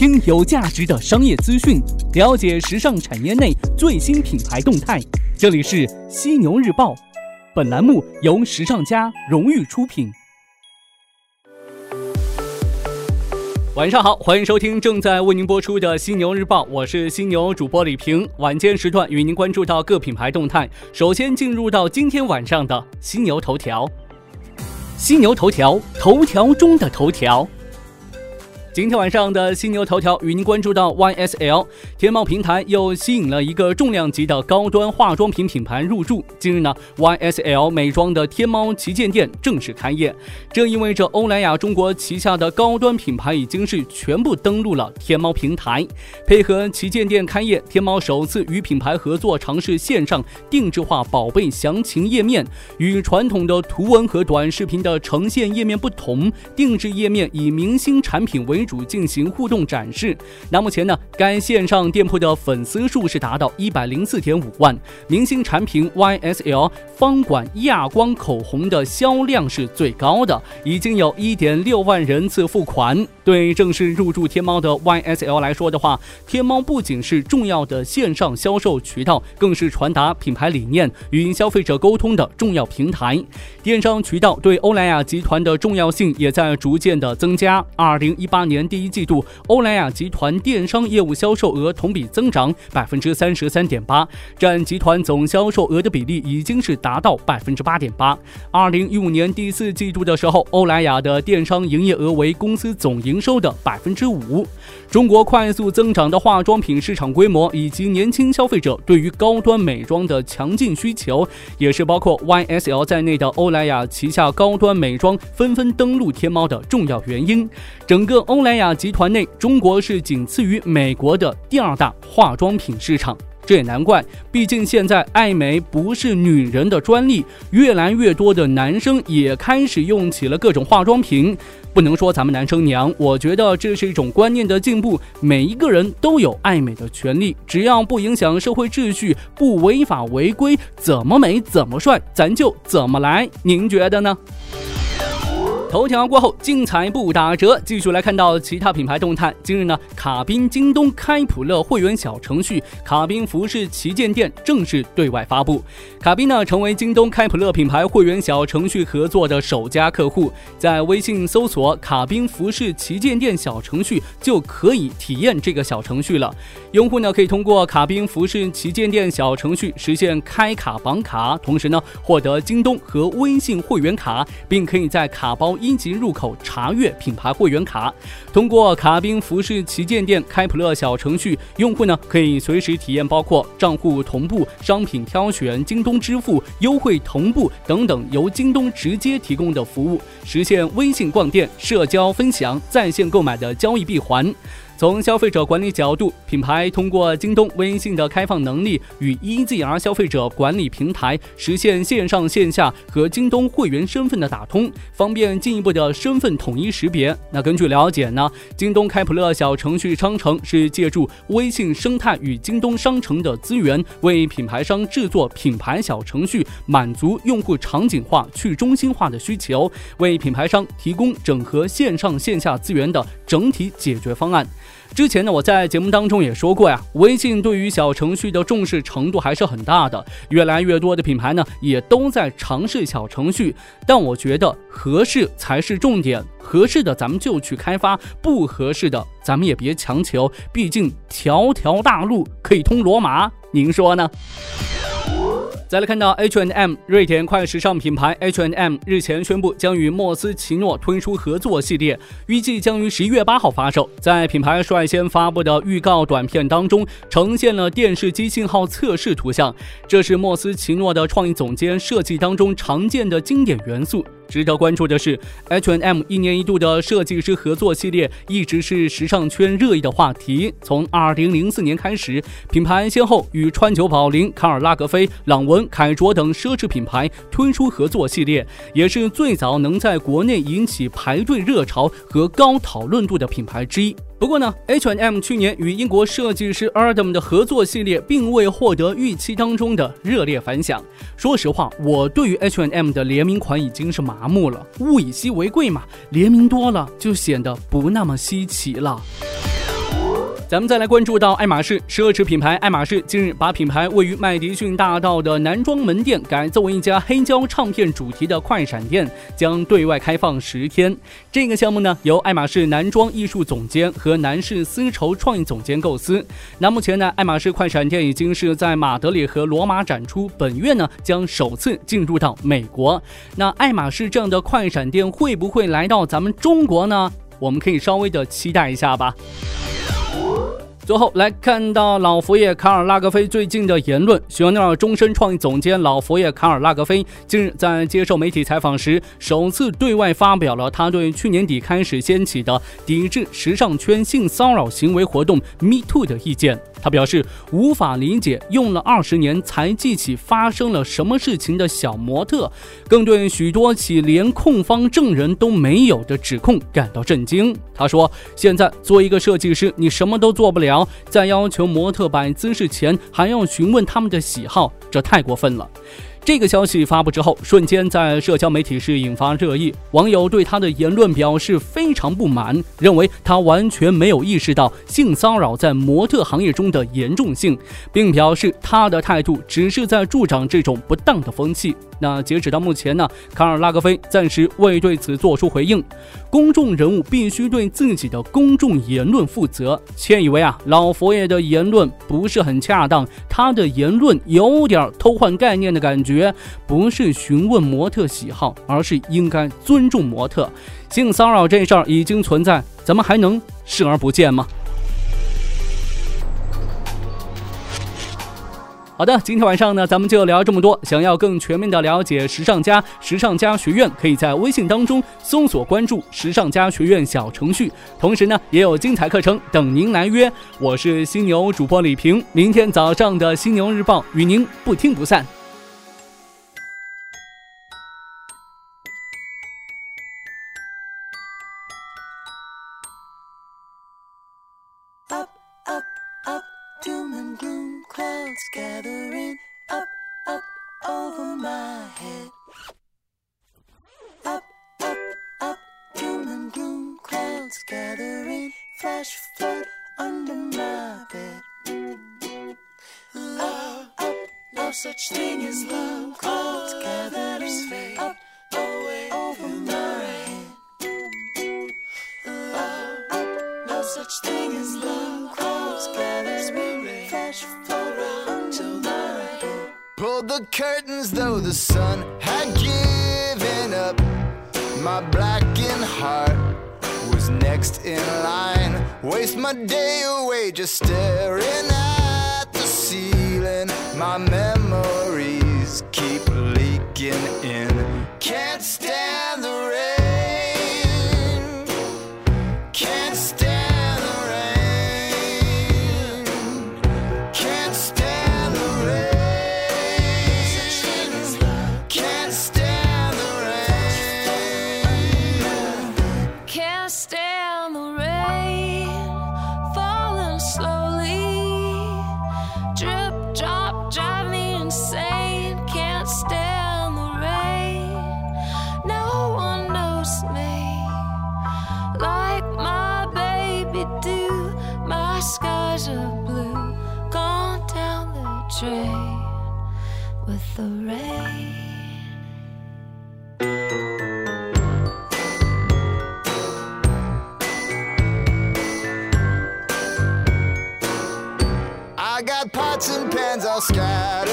听有价值的商业资讯，了解时尚产业内最新品牌动态。这里是犀牛日报，本栏目由时尚家荣誉出品。晚上好，欢迎收听正在为您播出的犀牛日报，我是犀牛主播李平。晚间时段与您关注到各品牌动态。首先进入到今天晚上的犀牛头条。犀牛头条，头条中的头条。今天晚上的犀牛头条与您关注到，YSL 天猫平台又吸引了一个重量级的高端化妆品品牌入驻。今日呢，YSL 美妆的天猫旗舰店正式开业，这意味着欧莱雅中国旗下的高端品牌已经是全部登陆了天猫平台。配合旗舰店开业，天猫首次与品牌合作，尝试线上定制化宝贝详情页面。与传统的图文和短视频的呈现页面不同，定制页面以明星产品为。为主进行互动展示。那目前呢，该线上店铺的粉丝数是达到一百零四点五万。明星产品 YSL 方管亚光口红的销量是最高的，已经有一点六万人次付款。对正式入驻天猫的 YSL 来说的话，天猫不仅是重要的线上销售渠道，更是传达品牌理念与消费者沟通的重要平台。电商渠道对欧莱雅集团的重要性也在逐渐的增加。二零一八年年第一季度，欧莱雅集团电商业务销售额同比增长百分之三十三点八，占集团总销售额的比例已经是达到百分之八点八。二零一五年第四季度的时候，欧莱雅的电商营业额为公司总营收的百分之五。中国快速增长的化妆品市场规模以及年轻消费者对于高端美妆的强劲需求，也是包括 YSL 在内的欧莱雅旗下高端美妆纷纷登陆天猫的重要原因。整个欧莱雅集团内，中国是仅次于美国的第二大化妆品市场。这也难怪，毕竟现在爱美不是女人的专利，越来越多的男生也开始用起了各种化妆品。不能说咱们男生娘，我觉得这是一种观念的进步。每一个人都有爱美的权利，只要不影响社会秩序，不违法违规，怎么美怎么帅，咱就怎么来。您觉得呢？头条过后，精彩不打折。继续来看到其他品牌动态。今日呢，卡宾京东开普勒会员小程序卡宾服饰旗舰店正式对外发布。卡宾呢，成为京东开普勒品牌会员小程序合作的首家客户，在微信搜索“卡宾服饰旗舰店”小程序就可以体验这个小程序了。用户呢，可以通过卡宾服饰旗舰店小程序实现开卡绑卡，同时呢，获得京东和微信会员卡，并可以在卡包。一级入口查阅品牌会员卡，通过卡宾服饰旗舰店开普勒小程序，用户呢可以随时体验包括账户同步、商品挑选、京东支付、优惠同步等等由京东直接提供的服务，实现微信逛店、社交分享、在线购买的交易闭环。从消费者管理角度，品牌通过京东微信的开放能力与 EZR 消费者管理平台实现线上线下和京东会员身份的打通，方便进一步的身份统一识别。那根据了解呢，京东开普勒小程序商城是借助微信生态与京东商城的资源，为品牌商制作品牌小程序，满足用户场景化、去中心化的需求，为品牌商提供整合线上线下资源的整体解决方案。之前呢，我在节目当中也说过呀，微信对于小程序的重视程度还是很大的，越来越多的品牌呢也都在尝试小程序，但我觉得合适才是重点，合适的咱们就去开发，不合适的咱们也别强求，毕竟条条大路可以通罗马，您说呢？再来看到 H and M 瑞典快时尚品牌 H and M 日前宣布将与莫斯奇诺推出合作系列，预计将于十一月八号发售。在品牌率先发布的预告短片当中，呈现了电视机信号测试图像，这是莫斯奇诺的创意总监设计当中常见的经典元素。值得关注的是，H&M 一年一度的设计师合作系列一直是时尚圈热议的话题。从2004年开始，品牌先后与川久保玲、卡尔拉格菲、朗文、凯卓等奢侈品牌推出合作系列，也是最早能在国内引起排队热潮和高讨论度的品牌之一。不过呢，H&M 去年与英国设计师 Adam 的合作系列并未获得预期当中的热烈反响。说实话，我对于 H&M 的联名款已经是麻木了。物以稀为贵嘛，联名多了就显得不那么稀奇了。咱们再来关注到爱马仕奢侈品牌爱马仕近日把品牌位于麦迪逊大道的男装门店改造为一家黑胶唱片主题的快闪店，将对外开放十天。这个项目呢，由爱马仕男装艺术总监和男士丝绸创意总监构思。那目前呢，爱马仕快闪店已经是在马德里和罗马展出，本月呢将首次进入到美国。那爱马仕这样的快闪店会不会来到咱们中国呢？我们可以稍微的期待一下吧。最后来看到老佛爷卡尔拉格菲最近的言论，香奈儿终身创意总监老佛爷卡尔拉格菲近日在接受媒体采访时，首次对外发表了他对去年底开始掀起的抵制时尚圈性骚扰行为活动 “Me Too” 的意见。他表示无法理解用了二十年才记起发生了什么事情的小模特，更对许多起连控方证人都没有的指控感到震惊。他说：“现在做一个设计师，你什么都做不了，在要求模特摆姿势前还要询问他们的喜好，这太过分了。”这个消息发布之后，瞬间在社交媒体是引发热议。网友对他的言论表示非常不满，认为他完全没有意识到性骚扰在模特行业中的严重性，并表示他的态度只是在助长这种不当的风气。那截止到目前呢，卡尔拉格菲暂时未对此做出回应。公众人物必须对自己的公众言论负责。窃以为啊，老佛爷的言论不是很恰当，他的言论有点偷换概念的感觉，不是询问模特喜好，而是应该尊重模特。性骚扰这事儿已经存在，咱们还能视而不见吗？好的，今天晚上呢，咱们就聊这么多。想要更全面的了解时尚家、时尚家学院，可以在微信当中搜索关注“时尚家学院”小程序。同时呢，也有精彩课程等您来约。我是犀牛主播李平，明天早上的《犀牛日报》与您不听不散。clouds gathering up, up over my head. Up, up, up, doom and gloom, clouds gathering, flash flood under my bed. Love, up, up, no such thing as love, clouds gathering, fade up, away over my head. Love, up, no such thing. The curtains though the sun had given up. My blackened heart was next in line. Waste my day away just staring at the ceiling. My memories keep leaking in. Can't stand the rain. scared.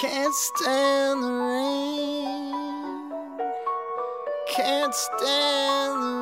Can't stand the rain. Can't stand the rain.